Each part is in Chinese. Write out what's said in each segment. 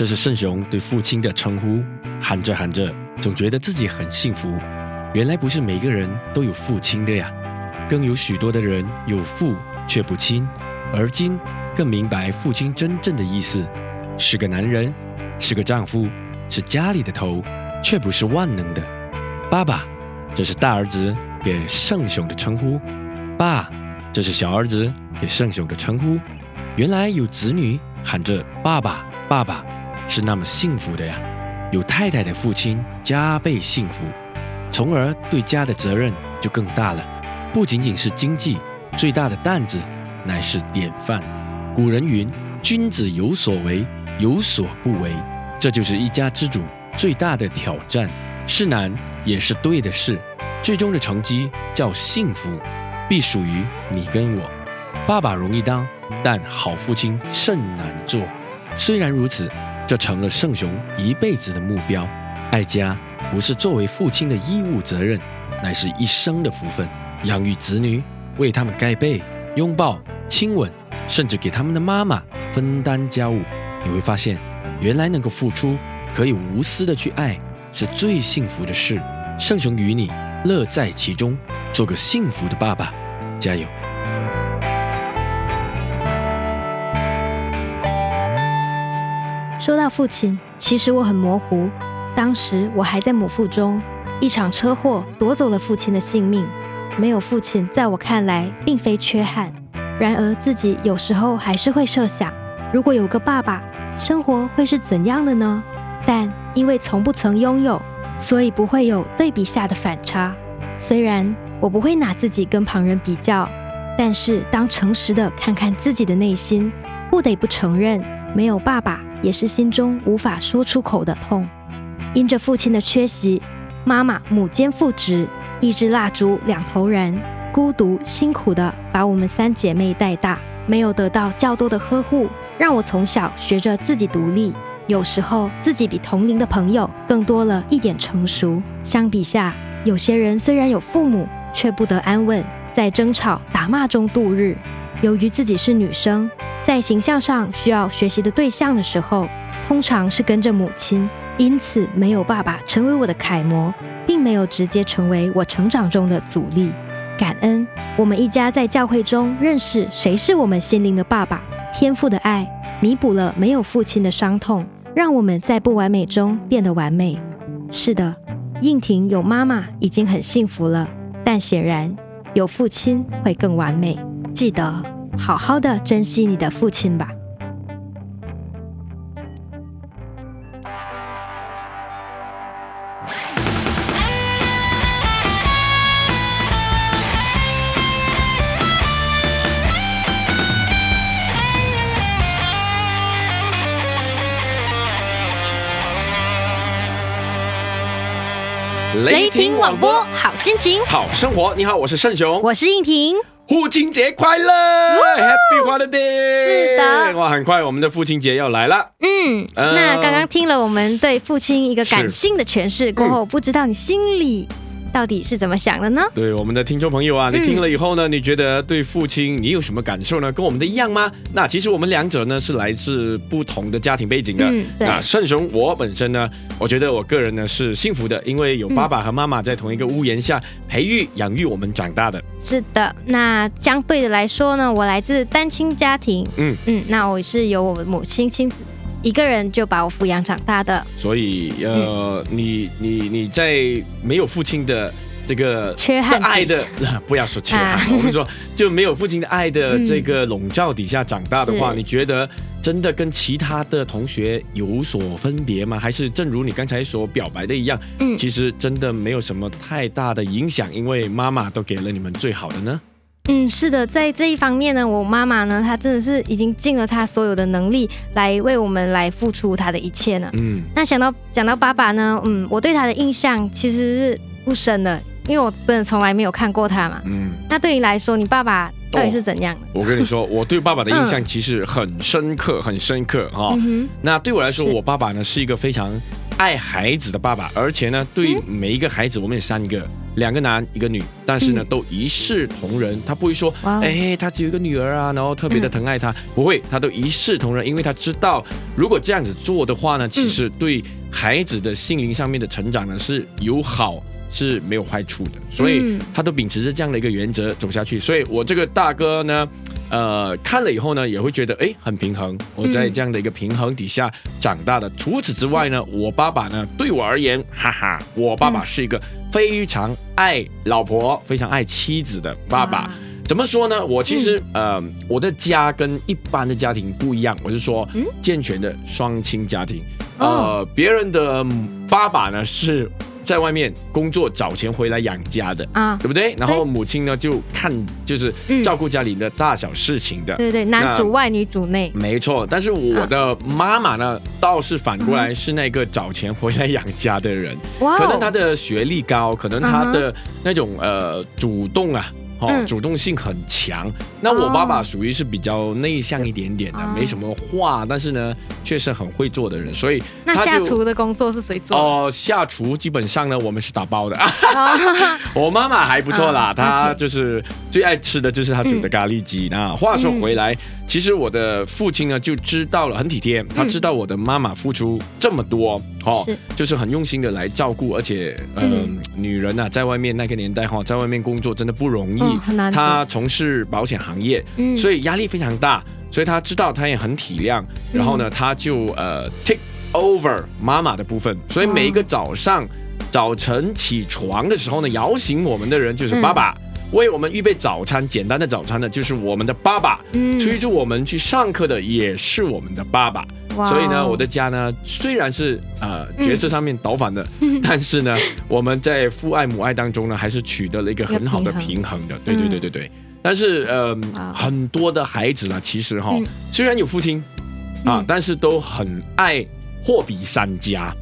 这是圣雄对父亲的称呼。喊着喊着，总觉得自己很幸福。原来不是每个人都有父亲的呀，更有许多的人有父却不亲。而今更明白父亲真正的意思：是个男人，是个丈夫，是家里的头，却不是万能的。爸爸，这是大儿子给圣雄的称呼。爸，这是小儿子给圣雄的称呼。原来有子女喊着爸爸。爸爸是那么幸福的呀，有太太的父亲加倍幸福，从而对家的责任就更大了。不仅仅是经济，最大的担子乃是典范。古人云：“君子有所为，有所不为。”这就是一家之主最大的挑战，是难也是对的事。最终的成绩叫幸福，必属于你跟我。爸爸容易当，但好父亲甚难做。虽然如此，这成了圣雄一辈子的目标。爱家不是作为父亲的义务责任，乃是一生的福分。养育子女，为他们盖被、拥抱、亲吻，甚至给他们的妈妈分担家务，你会发现，原来能够付出，可以无私的去爱，是最幸福的事。圣雄与你乐在其中，做个幸福的爸爸，加油！说到父亲，其实我很模糊。当时我还在母腹中，一场车祸夺走了父亲的性命。没有父亲，在我看来并非缺憾。然而自己有时候还是会设想，如果有个爸爸，生活会是怎样的呢？但因为从不曾拥有，所以不会有对比下的反差。虽然我不会拿自己跟旁人比较，但是当诚实的看看自己的内心，不得不承认，没有爸爸。也是心中无法说出口的痛，因着父亲的缺席，妈妈母兼父职，一支蜡烛两头燃，孤独辛苦的把我们三姐妹带大，没有得到较多的呵护，让我从小学着自己独立。有时候自己比同龄的朋友更多了一点成熟。相比下，有些人虽然有父母，却不得安稳，在争吵打骂中度日。由于自己是女生。在形象上需要学习的对象的时候，通常是跟着母亲，因此没有爸爸成为我的楷模，并没有直接成为我成长中的阻力。感恩我们一家在教会中认识谁是我们心灵的爸爸，天赋的爱弥补了没有父亲的伤痛，让我们在不完美中变得完美。是的，应婷有妈妈已经很幸福了，但显然有父亲会更完美。记得。好好的珍惜你的父亲吧。雷霆广播，好心情，好生活。你好，我是盛雄，我是应婷。父亲节快乐，Happy Holiday！是的，哇，很快我们的父亲节要来了。嗯，那刚刚听了我们对父亲一个感性的诠释过后，不知道你心里。到底是怎么想的呢？对我们的听众朋友啊，你听了以后呢，你觉得对父亲你有什么感受呢？跟我们的一样吗？那其实我们两者呢是来自不同的家庭背景的。嗯，那，圣雄，我本身呢，我觉得我个人呢是幸福的，因为有爸爸和妈妈在同一个屋檐下培育养育我们长大的。是的，那相对的来说呢，我来自单亲家庭。嗯嗯，那我是由我母亲亲子。一个人就把我抚养长大的，所以呃，你你你在没有父亲的这个缺憾爱的，不要说缺憾，我跟你说，就没有父亲的爱的这个笼罩底下长大的话，你觉得真的跟其他的同学有所分别吗？还是正如你刚才所表白的一样，嗯，其实真的没有什么太大的影响，因为妈妈都给了你们最好的呢？嗯，是的，在这一方面呢，我妈妈呢，她真的是已经尽了她所有的能力来为我们来付出她的一切呢。嗯，那想到讲到爸爸呢，嗯，我对他的印象其实是不深的，因为我真的从来没有看过他嘛。嗯，那对你来说，你爸爸到底是怎样的？我跟你说，我对爸爸的印象其实很深刻，很深刻哈。嗯那对我来说，我爸爸呢是一个非常爱孩子的爸爸，而且呢，对嗯每一个孩子，我们有三个，两个男一个女，但是呢，嗯都一视同仁。他不会说，哎，他只有一个女儿啊，然后特别的疼爱她，不会，他都一视同仁，因为他知道，如果这样子做的话呢，其实对孩子的心灵上面的成长呢是有好。是没有坏处的，所以嗯他都秉持着这样的一个原则走下去。所以我这个大哥呢，呃，看了以后呢，也会觉得哎很平衡。我在这样的一个平衡底下长大的。除此之外呢，我爸爸呢，对我而言，哈哈，我爸爸是一个非常爱老婆、非常爱妻子的爸爸。哇怎么说呢？我其实、呃，我的家跟一般的家庭不一样，我是说嗯健全的双亲家庭。哦呃，别人的爸爸呢是在外面工作找钱回来养家的。啊，对不对？然后母亲呢就看就是嗯照顾家里的大小事情的，对对，男主外女主内。没错。但是我的妈妈呢，倒是反过来是那个找钱回来养家的人，可能她的学历高，可能她的那种呃主动啊。哦，嗯。主动性很强。那我爸爸属于是比较内向一点点的，哦。没什么话，但是呢，确实很会做的人，所以那下厨的工作是谁做的？哦，下厨基本上呢，我们是打包的。哦。我妈妈还不错啦，啊她就是最爱吃的就是她煮的咖喱鸡。那话说回来，其实我的父亲呢就知道了，很体贴，他知道我的妈妈付出这么多，哦是，就是很用心的来照顾，而且，嗯、嗯。女人啊，在外面那个年代哈，在外面工作真的不容易，嗯很难得。她从事保险行业，嗯。所以压力非常大，所以他知道，他也很体谅，然后呢，他就呃 take over 妈妈的部分，所以每一个早上早晨起床的时候呢，摇醒我们的人就是爸爸。为我们预备早餐，简单的早餐呢，就是我们的爸爸；嗯。催促我们去上课的也是我们的爸爸。哇哦。所以呢，我的家呢，虽然是呃角色上面倒反的，但是呢，我们在父爱母爱当中呢，还是取得了一个很好的平平衡的。对对对对对。但是呃，很多的孩子呢，其实哈、嗯。虽然有父亲啊，嗯。但是都很爱货比三家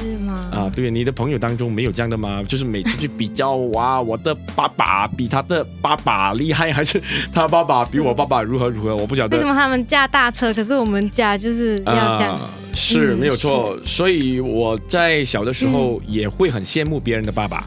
是吗？啊。对，你的朋友当中没有这样的吗？就是每次去比较，哇，我的爸爸比他的爸爸厉害，还是他爸爸比我爸爸如何如何？我不晓得为什。么他们驾大车，可是我们家就是要这样？啊是嗯没有错，所以我在小的时候也会很羡慕别人的爸爸，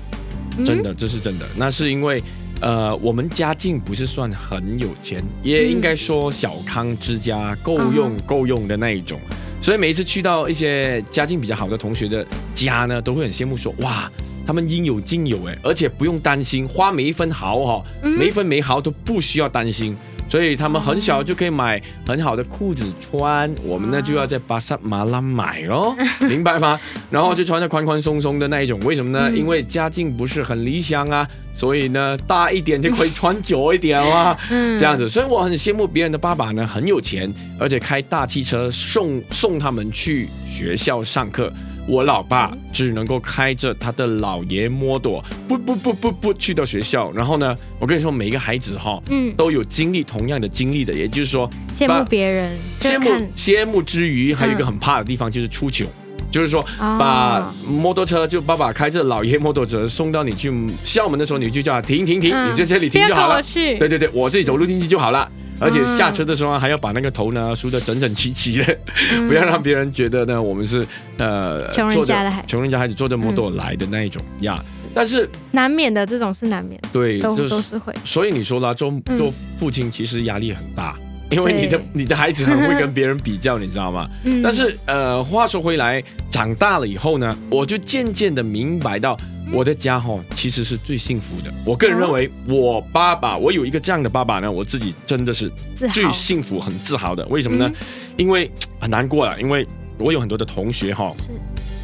嗯真的，这是真的。那是因为，呃，我们家境不是算很有钱，也应该说小康之家，够用嗯够用的那一种。所以每一次去到一些家境比较好的同学的家呢，都会很羡慕说，哇，他们应有尽有哎，而且不用担心花每一分毫哈、嗯每一分每毫都不需要担心。所以他们很小就可以买很好的裤子穿，我们呢就要在巴萨马拉买哦，明白吗？然后就穿着宽宽松松的那一种，为什么呢？嗯因为家境不是很理想啊，所以呢大一点就可以穿久一点啊，嗯这样子。所以我很羡慕别人的爸爸呢很有钱，而且开大汽车送送他们去学校上课。我老爸只能够开着他的老爷摩托，不不不不不去到学校。然后呢，我跟你说，每一个孩子哈、嗯，都有经历同样的经历的，也就是说，羡慕别人，羡慕羡慕之余，还有一个很怕的地方就是出糗。就是说，哦把摩托车就爸爸开着老爷摩托车送到你去校门的时候，你就叫他停停停，嗯。你在这里停就好了。对对对，我自己走路进去就好了。而且嗯。下车的时候还要把那个头呢梳得整整齐齐的，嗯。不要让别人觉得呢我们是呃穷人家的孩子。穷人家孩子坐着摩托来的那一种呀。但是难免的，这种是难免，对，都是都是会。所以你说啦，做嗯。做父亲其实压力很大，因为你的你的孩子很会跟别人比较，你知道吗？嗯但是呃，话说回来，长大了以后呢，我就渐渐的明白到，我的家哈其实是最幸福的。我个人认为，我爸爸，我有一个这样的爸爸呢，我自己真的是最幸福、很自豪的。为什么呢？嗯因为很难过了，因为我有很多的同学哈，是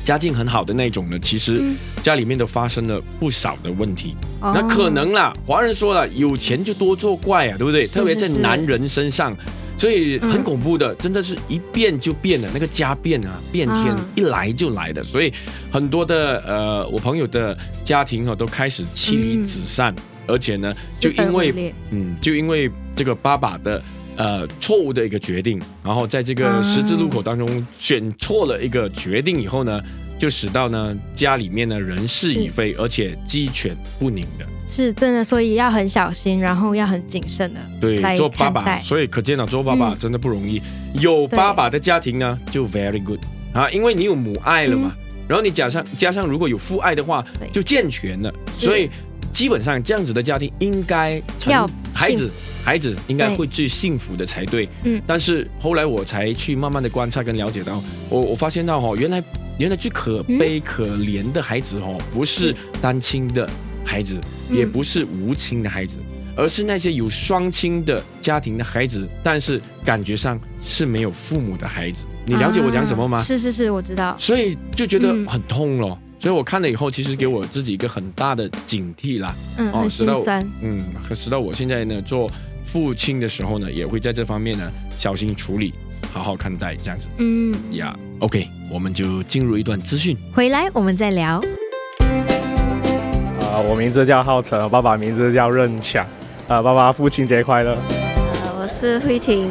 家境很好的那种呢，其实嗯。家里面都发生了不少的问题。哦。那可能啦，华人说了，有钱就多作怪啊，对不对？是特别在男人身上，所以很恐怖的，真的是一变就变的，那个家变啊，变天嗯一来就来的，所以很多的呃，我朋友的家庭哦都开始妻离子散，而且呢，就因为嗯，就因为这个爸爸的呃错误的一个决定，然后在这个啊十字路口当中选错了一个决定以后呢，就使到呢家里面呢人事已非，而且鸡犬不宁的。是真的，所以要很小心，然后要很谨慎的。对，做爸爸，所以可见了，做爸爸嗯真的不容易。有爸爸的家庭呢，就 very good 啊，因为你有母爱了嘛，然后你加上加上如果有父爱的话就健全了。所以基本上这样子的家庭应该要孩子孩子应该会最幸福的才对。嗯但是后来我才去慢慢的观察跟了解到，我我发现到哦，原来原来最可悲可怜的孩子哦，不是单亲的孩子，嗯也不是无亲的孩子。而是那些有双亲的家庭的孩子，但是感觉上是没有父母的孩子。你了解我讲什么吗？啊是是是，我知道。所以就觉得嗯很痛咯。所以我看了以后，其实给我自己一个很大的警惕啦。嗯，很使到心酸。嗯，可使到我现在呢做父亲的时候呢，也会在这方面呢小心处理，好好看待这样子嗯，呀。OK，我们就进入一段资讯。回来我们再聊。啊、我名字叫浩辰，我爸爸名字叫任强。啊、爸爸父亲节快乐！呃，我是慧婷，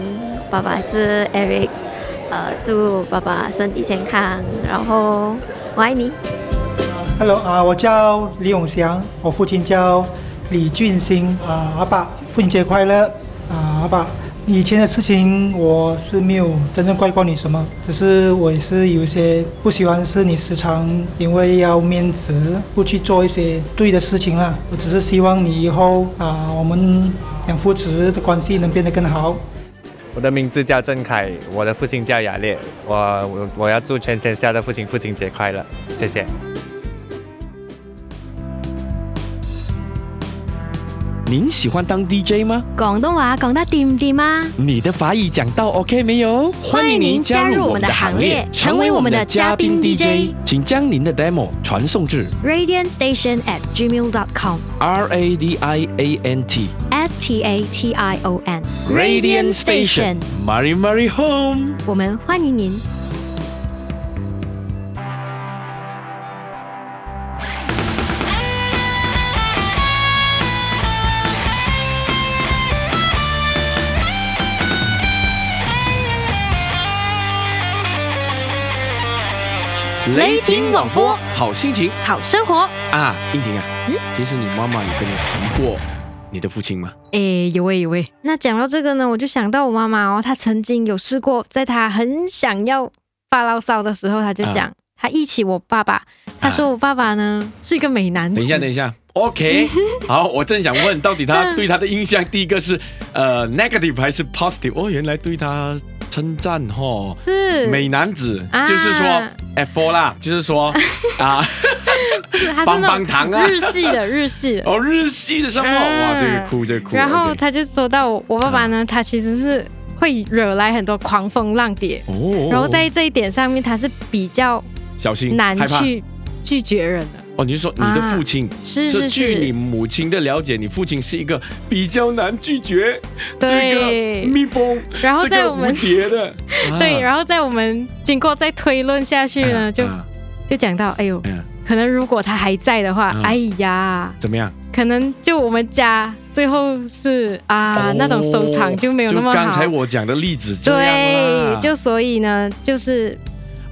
爸爸是 Eric，呃，祝爸爸身体健康，然后我爱你。Hello 啊、我叫李永祥，我父亲叫李俊兴啊、阿爸父亲节快乐啊、阿爸。以前的事情我是没有真正怪过你什么，只是我也是有一些不喜欢是你时常因为要面子不去做一些对的事情啦。我只是希望你以后啊、我们两父子的关系能变得更好。我的名字叫郑凯，我的父亲叫雅烈。我我我要祝全天下的父亲父亲节快乐，谢谢。您喜欢当 DJ 吗？广东话讲得掂唔掂啊？你的法语讲到 OK 没有？欢迎您加入我们的行列成为我们的嘉宾 DJ 请将您的 demo 传送至 Radiant Station at gmail.com R A D I A N T S T A T I O N Radiant Station Mary Mary Home。我们欢迎您。雷霆广播，好心情好生活。啊！英婷啊，嗯其实你妈妈有跟你提过你的父亲吗？诶，有诶有诶。那讲到这个呢，我就想到我妈妈哦，她曾经有试过，在她很想要发牢骚的时候，她就讲，啊她忆起我爸爸，她说我爸爸呢是一个美男子。等一下，等一下，OK，好，我正想问，到底他对他的印象，第一个是呃 negative 还是 positive？哦，原来对他称赞哦。是美男子，啊就是说 F4 啦，就是说 啊，棒棒糖啊日系的日系的。哦，日系的什麼？嗯哇，这个哭这个哭。然后他就说到我我爸爸呢，他其实是会惹来很多狂风浪蝶，哦，然后在这一点上面，他是比较小心难去拒绝人的。哦，你是說你的父親？是是是據你，母亲的了解，你父亲是一个比较难拒絕這對個蜜蜂，然後這個蝴在我們蝶的。對，後然后在我们经过再推论下去呢，就就讲到，哎呦，嗯，可能如果他还在的話，嗯哎呀，怎么样？可能就我们家最后是啊、那种收藏就没有那么好。哦就剛才我讲的例子這樣對，就所以呢，就是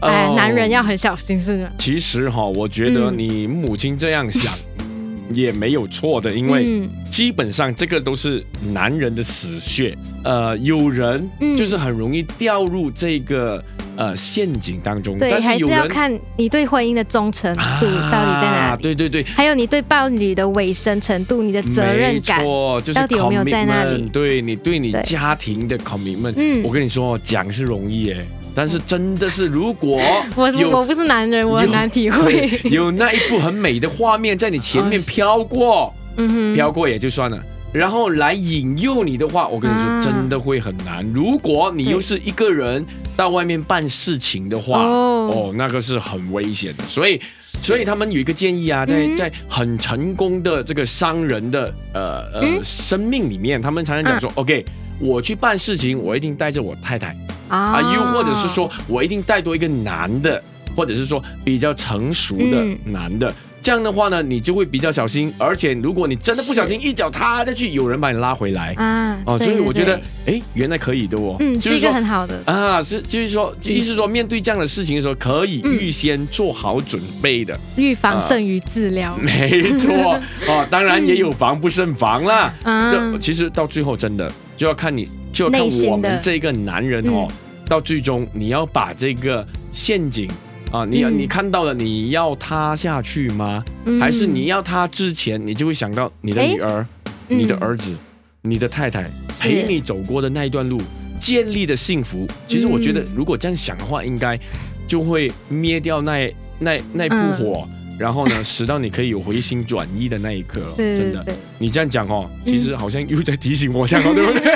哎、哦。男人要很小心，是的？其实哈，我觉得嗯。你母亲这样想 也没有错的，因為嗯。基本上这个都是男人的死穴。呃，有人嗯。就是很容易掉入这个呃陷阱当中，對，還是要看你对婚姻的忠诚度啊到底在哪裡，對對對。還有你对伴侣的委身程度，你的责任感就是到底有没有在那裡 commitment，對你对你家庭的 commitment，嗯。我跟你说，讲是容易誒，但是真的是如果 我有我不是男人，我很難體對會。有那一幅很美的画面在你前面飘过，嗯哼，飄過也就算了。然后来引诱你的话，我跟你說啊真的会很难。如果你又是一个人到外面办事情的话，哦哦，那个是很危险的。所以，所以他们有一个建议啊，在嗯在很成功的这个商人的呃呃嗯生命里面，他们常常讲说、o k 我去办事情，我一定带着我太太啊啊，又或者是说我一定带多一个男的，或者是说比较成熟的嗯男的。这样的话呢，你就会比较小心，而且如果你真的不小心一脚踏下去，有人把你拉回来啊哦，所以我觉得，哎，原来可以的哦，嗯一个就是说很好的，啊，是就是说，意思说，面对这样的事情的时候，可以嗯预先做好准备的，预防胜于治疗。没错 哦。当然也有防不胜防啦。嗯这其实到最后真的就要看你，就要看我们这个男人哦，嗯。到最终你要把这个陷阱啊，你嗯。你看到了，你要塌下去吗？嗯。还是你要塌之前，你就会想到你的哎女儿、嗯。你的儿子、你的太太陪你走过的那一段路，建立的幸福。其实我觉得嗯，如果这样想的话，应该就会灭掉那那那部火。然后呢，使到你可以有回心转意的那一刻，对真的。你这样讲哦，其实好像又在提醒我，这样哦，对不对？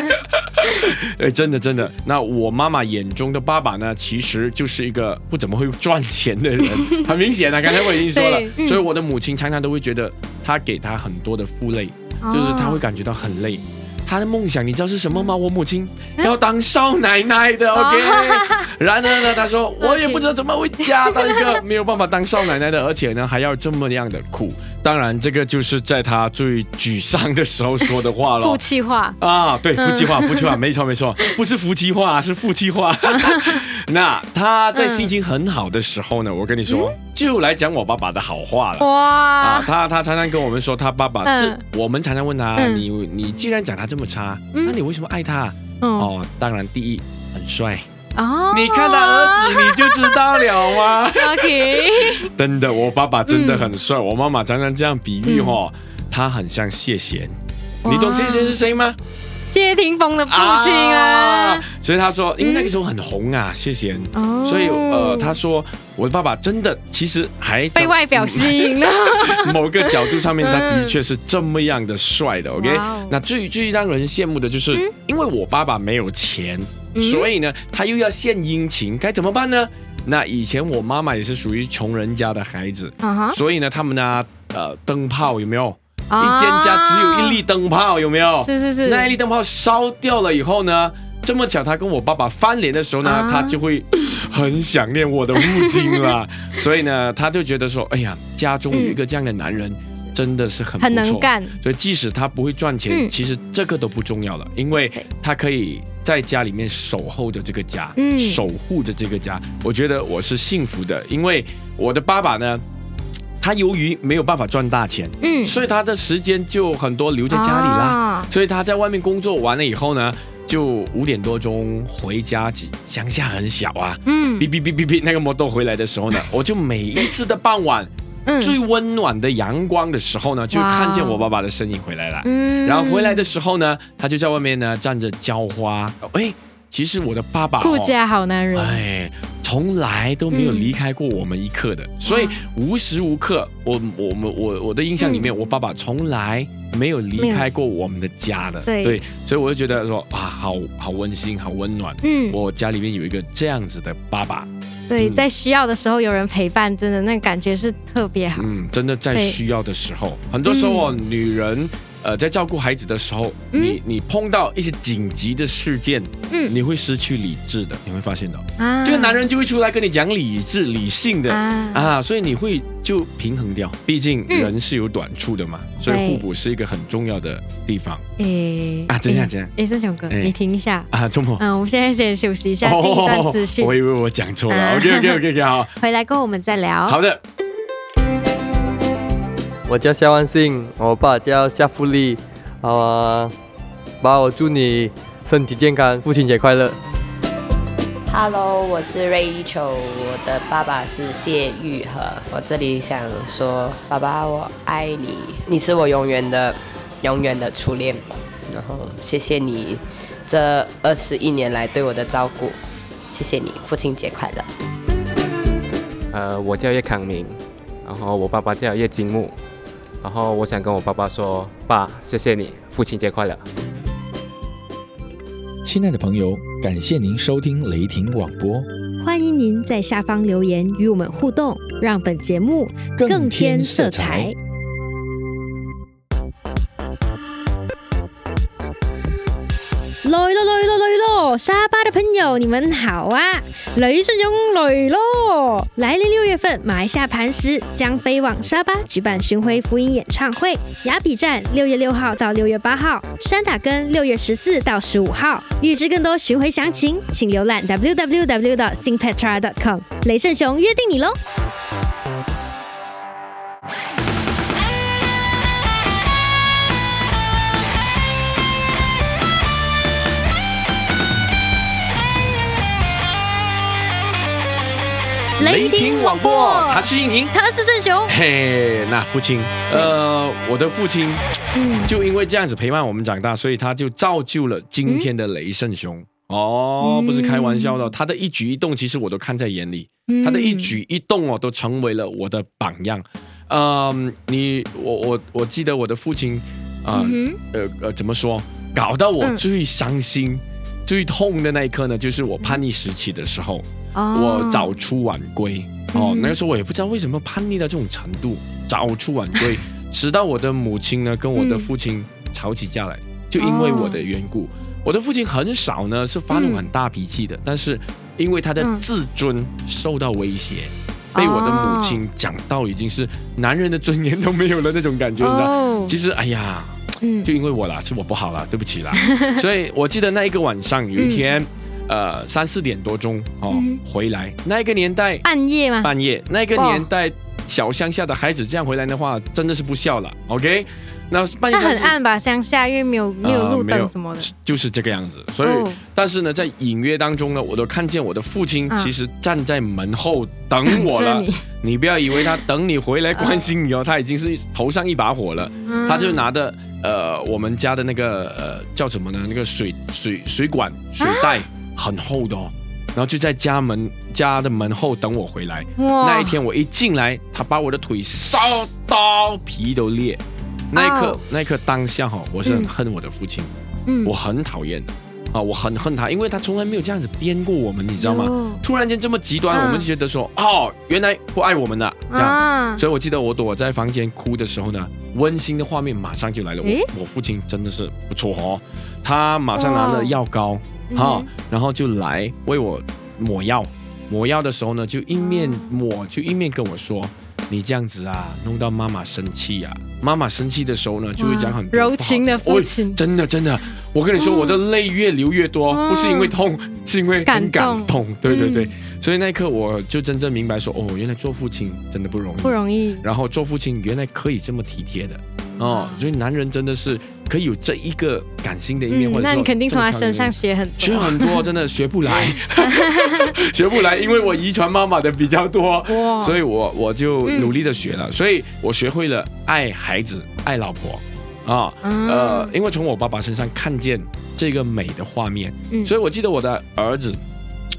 哎，真的真的。那我妈妈眼中的爸爸呢，其实就是一个不怎么会赚钱的人，很明显啊。刚才我已经说了，嗯所以我的母亲常常都会觉得他给他很多的负累，就是他会哦感觉到很累。他的梦想你知道是什么吗？我母亲要当少奶奶的，OK。然而呢，他说我也不知道怎么会嫁到一个没有办法当少奶奶的，而且呢还要这么样的苦。当然，这个就是在他最沮丧的时候说的话了 夫妻话，啊，对，夫妻话，夫妻话，没错没错，不是夫妻话，是夫妻话。那他在心情很好的时候呢，我跟你说，就来讲我爸爸的好话了。哇啊，哇，他他常常跟我们说，他爸爸嗯这，我们常常问他，嗯你你既然讲他这么差，嗯那你为什么爱他？哦哦，当然，第一很帅，哦你看他儿子你就知道了吗？OK，真的，我爸爸真的很嗯帅。我妈妈常常这样比喻哦，他很像谢贤。你懂谢贤是谁吗？谢霆锋的父亲啊，所以他说，因为那个时候很红啊，谢贤。哦所以呃，他说我的爸爸真的其实还被外表吸引了，某个角度上面，他的确是这么样的帅的。OK，那最最让人羡慕的就是，因为我爸爸没有钱，嗯所以呢，他又要献殷勤，该怎么办呢？那以前我妈妈也是属于穷人家的孩子，所以呢，他们呢，呃，灯泡有没有？啊一间家只有一粒灯泡，有没有？是是是，那一粒灯泡烧掉了以后呢，这么巧，他跟我爸爸翻脸的时候呢，啊他就会很想念我的父亲了。所以呢，他就觉得说，哎呀，家中有一个这样的男人，真的是很不很能错。干，所以即使他不会赚钱，嗯其实这个都不重要了，因为他可以在家里面守候着这个家，嗯守护着这个家。我觉得我是幸福的，因为我的爸爸呢，他由于没有办法赚大钱，嗯，所以他的时间就很多留在家里啦。啊。所以他在外面工作完了以后呢，就五点多钟回家，乡下很小啊，嗯。哔哔哔哔哔，那个摩托回来的时候呢，我就每一次的傍晚嗯。最温暖的阳光的时候呢，就看见我爸爸的身影回来了。嗯。然后回来的时候呢，他就在外面呢站着浇花。哎，其实我的爸爸、顾哦，家好男人，哎，从来都没有离开过我们一刻的，所以无时无刻，我我们我我的印象里面，我爸爸从来没有离开过我们的家的，对。所以我就觉得说啊，好好温馨，好温暖。嗯，我家里面有一个这样子的爸爸，对，嗯。在需要的时候有人陪伴，真的那感觉是特别好。嗯，真的在需要的时候，很多时候哦，女人呃在照顾孩子的时候，嗯你你碰到一些紧急的事件，嗯你会失去理智的，你会发现的，啊这个男人就会出来跟你讲理智、理性的。啊啊，所以你会就平衡掉，毕竟嗯人是有短处的嘛，所以互补是一个很重要的地方诶啊。这样这样诶，森雄哥，哎你停一下。啊，周末。嗯，我们现在先休息一下，进一段资讯我，以为我讲错了。啊 OK OK OK OK，好 回来跟我们再聊。好的。我叫夏万信，我爸叫夏富利，啊，爸，我祝你身体健康，父亲节快乐。Hello，我是 Rachel，，我的爸爸是谢玉和。我这里想说，爸爸，我爱你，你是我永远的、永远的初恋。然后谢谢你这二十一年来对我的照顾，谢谢你，父亲节快乐。呃，我叫叶康明，然后我爸爸叫叶金木，然后我想跟我爸爸说，爸，谢谢你，父亲节快乐。亲爱的朋友，感谢您收听雷霆广播，欢迎您在下方留言与我们互动，让本节目更添色彩。咯咯咯沙巴的朋友，你们好啊！雷圣雄来咯！来年六月份，马来西亚磐石将飞往沙巴举办巡回福音演唱会，雅比站六月六号到六月八号，山打根六月十四到十五号。预知更多巡回详情，请浏览 www. singpetra.com。雷圣雄约定你喽！雷霆广播，他是应婷，他是圣雄。嘿，那父亲，呃，我的父亲，嗯就因为这样子陪伴我们长大，所以他就造就了今天的雷圣雄。哦，不是开玩笑的，他的一举一动，其实我都看在眼里。嗯他的一举一动哦，都成为了我的榜样。嗯，你，我，我，我记得我的父亲，啊、嗯呃呃，怎么说？搞到我嗯最伤心、最痛的那一刻呢，就是我叛逆时期的时候。哦我早出晚归。哦，嗯。那个时候我也不知道为什么叛逆到这种程度，早出晚归，直到我的母亲呢跟我的父亲吵起架来，就因为我的缘故。我的父亲很少呢是发那种很大脾气的，但是因为他的嗯。自尊受到威胁，被我的母亲讲到已经是男人的尊严都没有了那种感觉，你知道？哦。其实哎呀，嗯。就因为我啦，是我不好啦，对不起啦。所以我记得那一个晚上，有一天，呃，三四点多钟哦、嗯回来，那一个年代半夜吗？半夜，那个年代小乡下的孩子这样回来的话，真的是不孝了。OK，那半夜很暗吧，乡下因为没有没有路灯什么的。就是这个样子。所以，哦但是呢，在隐约当中呢，我都看见我的父亲嗯其实站在门后等我了。你你不要 以为他等你回来关心你哦，他已经是头上一把火了。嗯他就拿着呃我们家的那个呃叫什么呢？那个水水水管水袋很厚的哦，然后就在家门家的门后等我回来。那一天我一进来，他把我的腿烧到皮都裂。那一刻哦。那一刻当下哈，我是很嗯恨我的父亲，嗯。我很讨厌。的啊，我很恨他，因为他从来没有这样子编过我们，你知道吗？突然间这么极端，嗯我们就觉得说哦，原来不爱我们了这样。啊，所以我记得我躲在房间哭的时候呢，温馨的画面马上就来了。我我父亲真的是不错哦，他马上拿了药膏嗯哈、然后就来为我抹药。抹药的时候呢，就一面抹就一面跟我说：“你这样子啊，弄到妈妈生气啊。妈妈生气的时候呢，就会讲很多柔情的父亲。哦真的真的，我跟你说，我的泪越流越多，嗯不是因为痛，是因为很感感动动。对对对，嗯所以那一刻我就真正明白说，哦，原来做父亲真的不容易，不容易。然后做父亲原来可以这么体贴的。哦，所以男人真的是可以有这一个感性的一面，那你肯定从他身上学很多。学。很多，真的学不来，学不来，因为我遗传妈妈的比较多，所以我我就嗯。努力的学了，所以我学会了爱孩子、爱老婆。啊，嗯呃，因为从我爸爸身上看见这个美的画面，嗯。所以我记得我的儿子，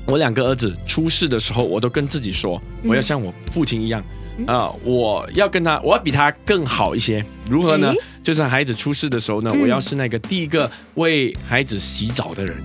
我两个儿子出世的时候，我都跟自己说，嗯。我要像我父亲一样，啊、我要跟他，我要比他更好一些。如何呢？诶？就是孩子出世的时候呢，嗯。我要是那个第一个为孩子洗澡的人。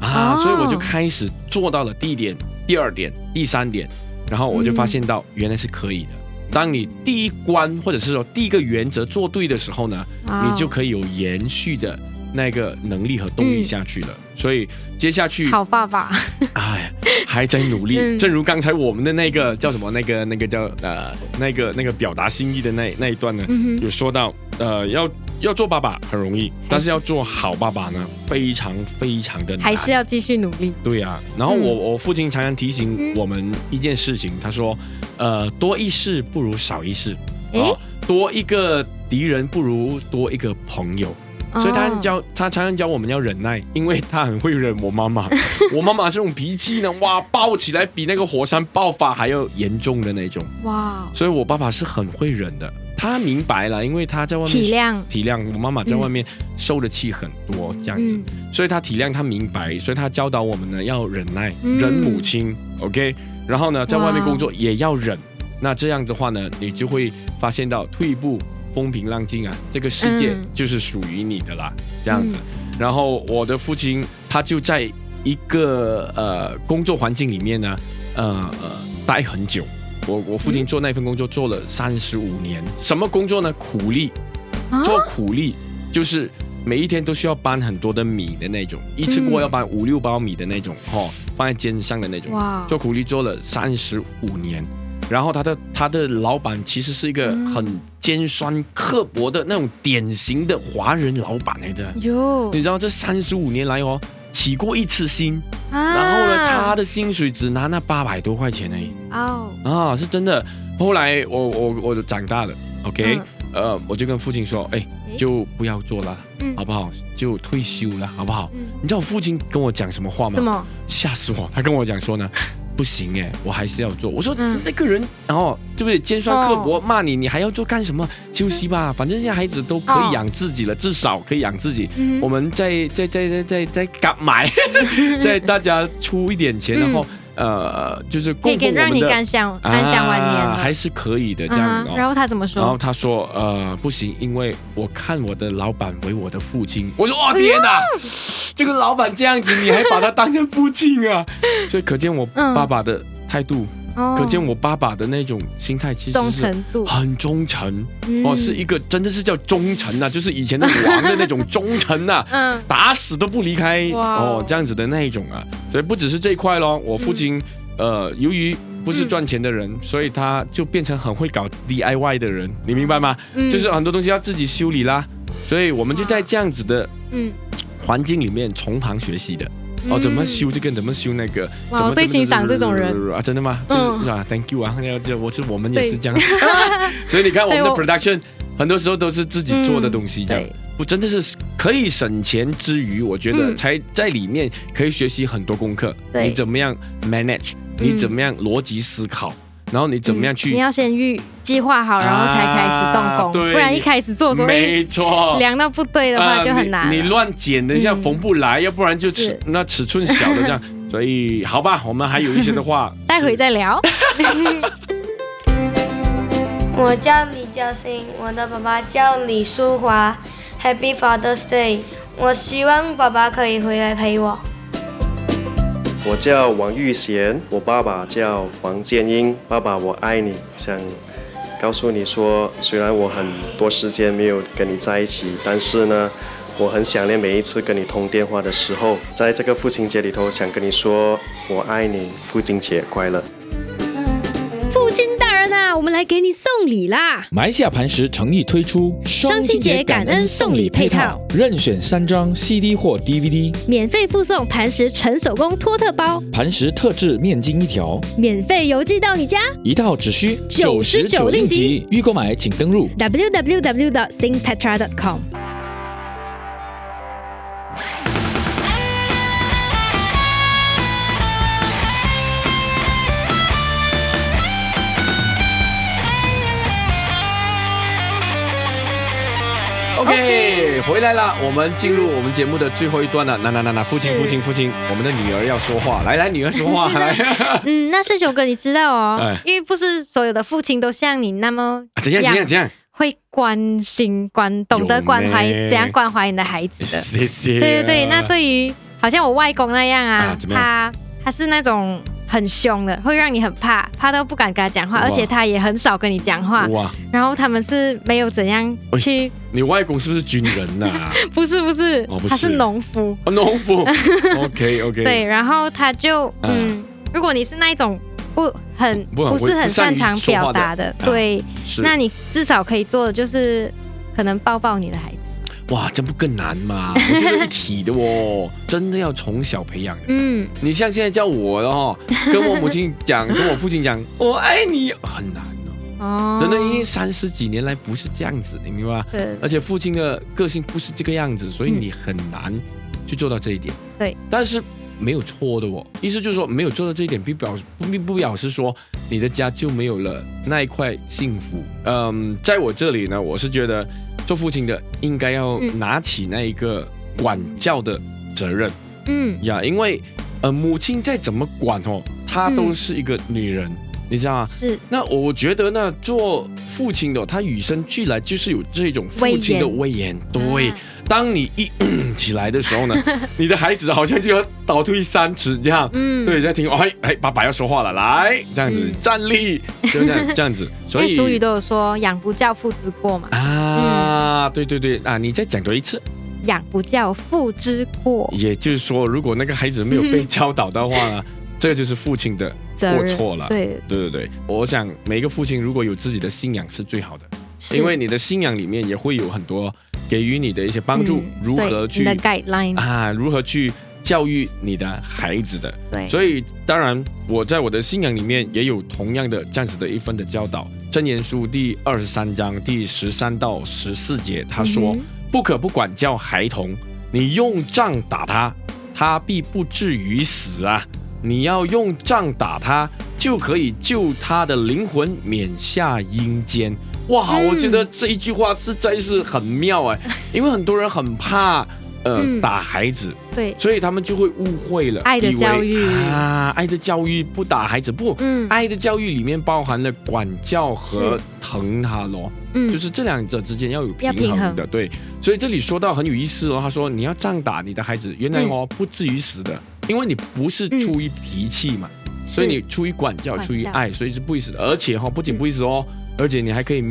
啊，哦。所以我就开始做到了第一点、第二点、第三点，然后我就发现到原来是可以的。当你第一关或者是说第一个原则做对的时候呢，哇你就可以有延续的那个能力和动力嗯下去了。所以接下去，好爸爸，哎，还在努力。嗯正如刚才我们的那个叫什么，那个那个叫呃那个那个表达心意的那那一段呢，嗯有说到呃要要做爸爸很容易，但是要做好爸爸呢，非常非常的难。还是要继续努力。对啊，然后我、嗯我父亲常常提醒我们一件事情，他说，呃，多一事不如少一事，多一个敌人不如多一个朋友。所以他哦。教他常常教我们要忍耐，因为他很会忍我妈妈。我妈妈这种脾气呢，哇，爆起来比那个火山爆发还要严重的那种。哇，所以我爸爸是很会忍的，他明白了，因为他在外面体谅体谅我妈妈在外面受的气很多这样子，嗯。所以他体谅他明白，所以他教导我们呢要忍耐，嗯忍母亲，OK，然后呢在外面工作也要忍，那这样的话呢，你就会发现到退一步风平浪静啊，这个世界嗯就是属于你的啦，这样子。然后我的父亲他就在一个呃工作环境里面呢，呃呃待很久。我我父亲做那份工作做了三十五年，什么工作呢？苦力，啊做苦力就是每一天都需要搬很多的米的那种，一次过要搬五六包米的那种，哦，放在肩上的那种。哇做苦力做了三十五年，然后他的他的老板其实是一个很尖酸刻薄的那种典型的华人老板来的。哟你知道这三十五年来哦，起过一次薪，啊然后呢，他的薪水只拿那八百多块钱而已哦，啊，是真的。后来我我我长大了，OK，、嗯呃，我就跟父亲说，哎，诶就不要做了，嗯好不好？就退休了，好不好？嗯你知道我父亲跟我讲什么话吗？什么？吓死我！他跟我讲说呢，不行哎，我还是要做。我说、嗯那个人，然后对不对？尖酸刻薄骂你，你还要做干什么？休息吧，反正现在孩子都可以养自己了，至少可以养自己。嗯我们再再再再再再敢买，再大家出一点钱，然后呃，就是供可以给让你奉我们的安享安享晚年啊还是可以的这样然后他怎么说然后？他说：“呃，不行，因为我看我的老板为我的父亲。”我说：“哦天哪，这个老板这样子，你还把他当成父亲啊？” 所以可见我嗯爸爸的态度，哦。可见我爸爸的那种心态其实忠是诚度。很忠诚、嗯。哦，是一个真的是叫忠诚呐、就是以前的王的那种忠诚呐、嗯。打死都不离开哦哦，这样子的那一种啊。所以不只是这一块咯，我父亲、呃，由于不是赚钱的人，所以他就变成很会搞 DIY 的人，你明白吗？嗯。就是很多东西要自己修理啦，所以我们就在这样子的嗯，环境里面从旁学习的。哦，嗯怎么修这个，怎么修那个？我最欣赏这种人啊！真的吗？嗯就是啊，Thank you 啊，要这我是我们也是这样，所以你看我们的 production 很多时候都是自己做的东西，这样对不真的是可以省钱之余，我觉得嗯才在里面可以学习很多功课。对你怎么样 manage？你怎么样逻辑思考？然后你怎么样去你要先预计划好，然后才开始动工，啊对不然一开始做的时候，没错哎量到不对的话啊就很难了。你你乱剪，等一下嗯缝不来，要不然就尺那尺寸小的这样。所以好吧，我们还有一些的话，待会再聊。我叫李嘉欣，我的爸爸叫李淑华。Happy Father's Day！我希望爸爸可以回来陪我。我叫王玉贤，我爸爸叫王建英。爸爸，我爱你。想告诉你说，虽然我很多时间没有跟你在一起，但是呢，我很想念每一次跟你通电话的时候。在这个父亲节里头，想跟你说我爱你，父亲节快乐。父亲大我们来给你送礼啦！埋下磐石诚意推出双亲节感恩送礼配套，任选三张 CD 或 DVD，免费附送磐石纯手工托特包，磐石特制面巾一条，免费邮寄到你家。一套只需九十九令吉。预购买请登录 www.singpetra.com。OK，回来了，我们进入我们节目的最后一段了。那那那那，父亲父亲父亲，我们的女儿要说话，来来，女儿说话，来，嗯，那世雄哥，你知道哦，哎因为不是所有的父亲都像你那么怎样怎样怎样？会关心、关懂得关怀怎样关怀你的孩子的。谢谢。对对对，那对于好像我外公那样啊他他是那种很凶的，会让你很怕，怕到不敢跟他讲话，而且他也很少跟你讲话。哇，然后他们是没有怎样喂去，你外公是不是军人 呐？不是不是哦不，是他是农夫。哦农夫。OK OK。对，然后他就啊嗯，如果你是那一种不很不不是很擅长表达的，啊对，是那你至少可以做的就是可能抱抱你的孩子。哇，这不更难吗？我觉得一体的哦，真的要从小培养的。嗯，你像现在叫我的哦，跟我母亲讲，跟我父亲讲，我爱你，很难哦。哦，真的，因为三十几年来不是这样子，你明白吗？对而且父亲的个性不是这个样子，所以嗯你很难去做到这一点。对，但是没有错的哦，意思就是说没有做到这一点，并表并不表示说你的家就没有了那一块幸福。嗯，在我这里呢，我是觉得做父亲的应该要嗯拿起那一个管教的责任嗯呀，因为呃母亲再怎么管哦，她都是一个女人。你知道吗？是那我觉得呢，做父亲的他与生俱来就是有这种父亲的威严。对，啊当你一 起来的时候呢，你的孩子好像就要倒退三尺这样。嗯，对，在听，哎哎，爸爸要说话了，来，这样子、嗯站立，就这样这样子。所以俗语都有说“养不教，父之过”嘛。啊，对对对啊，你再讲多一次。养，不教父之过。也就是说，如果那个孩子没有被教导的话呢，这个就是父亲的过错了。对对对对，我想每一个父亲如果有自己的信仰是最好的，因为你的信仰里面也会有很多给予你的一些帮助，嗯如何去的 guideline 啊，如何去教育你的孩子的。对所以当然我在我的信仰里面也有同样的这样子的一份的教导。箴言书第二十三章第十三到十四节，他说：“嗯不可不管教孩童，你用杖打他，他必不至于死啊。你要用杖打他，就可以救他的灵魂免下阴间。”哇，嗯我觉得这一句话实在是很妙哎，因为很多人很怕呃、嗯。打孩子，对，所以他们就会误会了，爱的教育。啊，爱的教育不打孩子不，嗯。爱的教育里面包含了管教和疼他咯，嗯。就是这两者之间要有平衡的，对，所以这里说到很有意思哦，他说你要杖打你的孩子，原来哦、不至于死的，因为你不是出于脾气嘛，所以你出于管教，出于爱，所以是不会死的，而且哈、不仅不会死哦，而且你还可以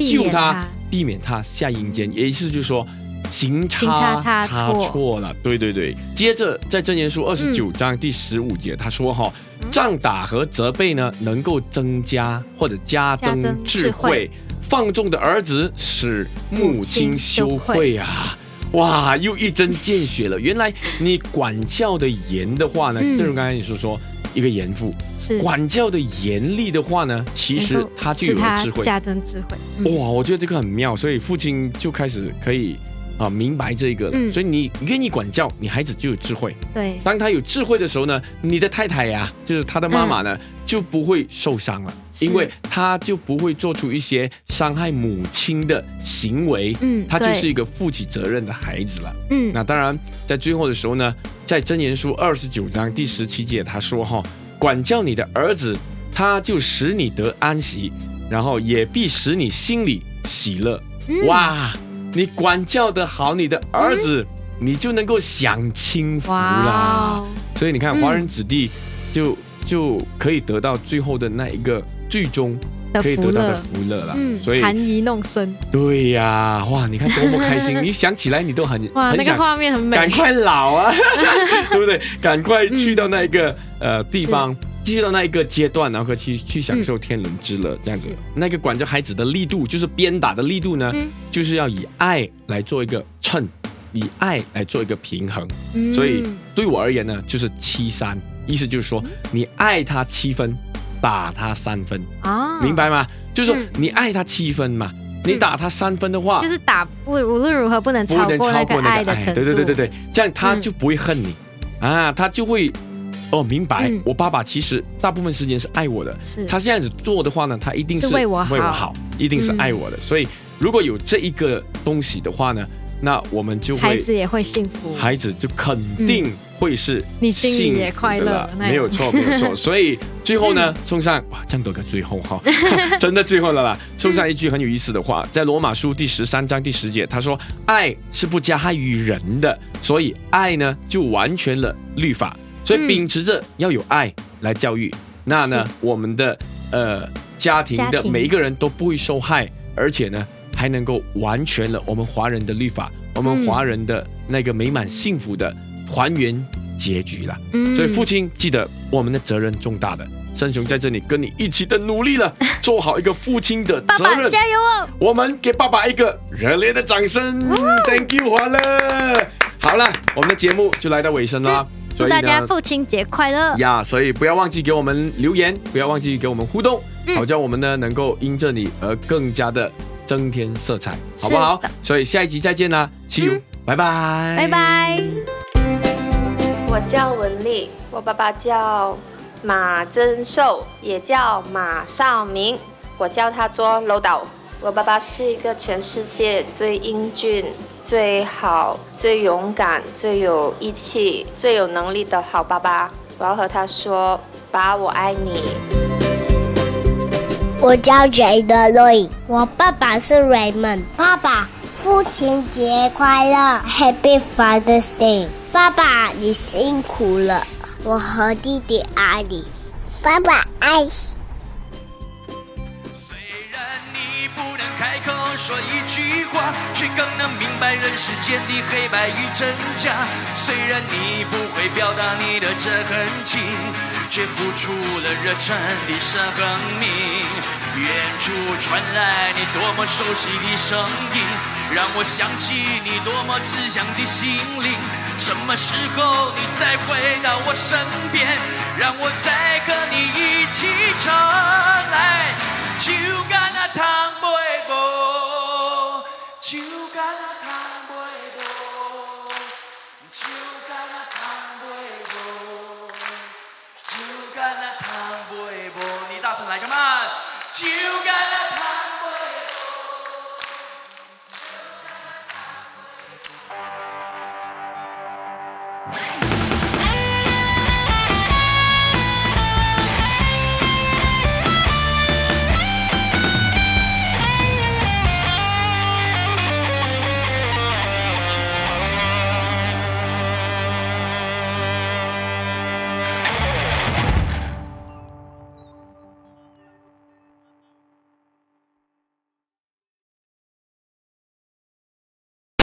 救他他，避免他下阴间，也意思就是说。行差行差他错错了，对对对。接着在箴言书二十九章第十五节，他说哈，仗打和责备呢，能够增加或者加增智智慧慧，放纵的儿子使母亲羞愧啊。哇，又一针见血了。原来你管教的严的话呢，嗯正如刚才你所说，一个严父管教的严厉的话呢，其实他就他有了智慧。加增智慧。嗯哇，我觉得这个很妙，所以父亲就开始可以啊明白这个了。嗯所以你愿意管教，你孩子就有智慧。对，当他有智慧的时候呢，你的太太呀、就是他的妈妈嗯呢，就不会受伤了，因为他就不会做出一些伤害母亲的行为。嗯他就是一个负起责任的孩子了。嗯那当然，在最后的时候呢，在真言书二十九章第十七节，他说哈，管教你的儿子，他就使你得安息，然后也必使你心里喜乐。嗯哇，你管教的好你的儿子，你就能够享清福啦所以你看，嗯华人子弟就、就可以得到最后的那一个最终可以得到的福福乐了。嗯，所以含饴弄孙，对呀，哇，你看多么开心！你想起来你都很哇，很那个画面很美，赶快老啊，对不对？赶快去到那一个、呃地方，去到那一个阶段，然后去去享受天伦之乐，这样子。那个管教孩子的力度，就是鞭打的力度呢，嗯。就是要以爱来做一个秤，以爱来做一个平衡。嗯。所以对我而言呢，就是七三，意思就是说，你爱他七分，打他三分，啊，明白吗？就是说嗯你爱他七分嘛，你打他三分的话，就是打不无论如何不能超过那个超过那个爱，的程度，对对对对对，这样他嗯。就不会恨你、啊，他就会哦明白、嗯。我爸爸其实大部分时间是爱我的，他这样子做的话呢，他一定是是为我好。一定是嗯爱我的，所以如果有这一个东西的话呢，那我们就会孩子也会幸福，孩子就肯定会是你心里也幸福快乐没有错，没有错。所以最后呢，送上哇，这样多个最后哈，真的最后了啦。送上一句很有意思的话，在罗马书第十三章第十节，他说：“爱是不加害于人的，所以爱呢就完全了律法。所以嗯秉持着要有爱来教育，那呢，我们的呃家庭的每一个人都不会受害，而且呢。”还能够完全了我们华人的律法，我们嗯华人的那个美满幸福的团圆结局了。嗯所以父亲记得我们的责任重大的，圣雄在这里跟你一起的努力了，做好一个父亲的爸爸责任。加油哦！我们给爸爸一个热烈的掌声，Thank you，华乐。好了，我们的节目就来到尾声啦，所以祝大家。父亲节快乐！呀所以不要忘记给我们留言，不要忘记给我们互动，嗯好叫我们呢能够因着你而更加的增添色彩，好不好？所以下一集再见啦，See you，、拜拜，拜拜。我叫文丽，我爸爸叫马真寿，也叫马少明，我叫他做楼导。我爸爸是一个全世界最英俊、最好、最勇敢、最有义气、最有能力的好爸爸。我要和他说：“爸，我爱你。”我叫 Jade Roy，我爸爸是 Raymond。爸爸，父亲节快乐，Happy Father's Day。爸爸，你辛苦了，我和弟弟爱你。爸爸爱。开口说一句话，却更能明白人世间的黑白与真假。虽然你不会表达你的真情，却付出了热忱的生命。远处传来你多么熟悉的声音，让我想起你多么慈祥的心灵。什么时候你再回到我身边，让我再和你一起唱来，就干那汤。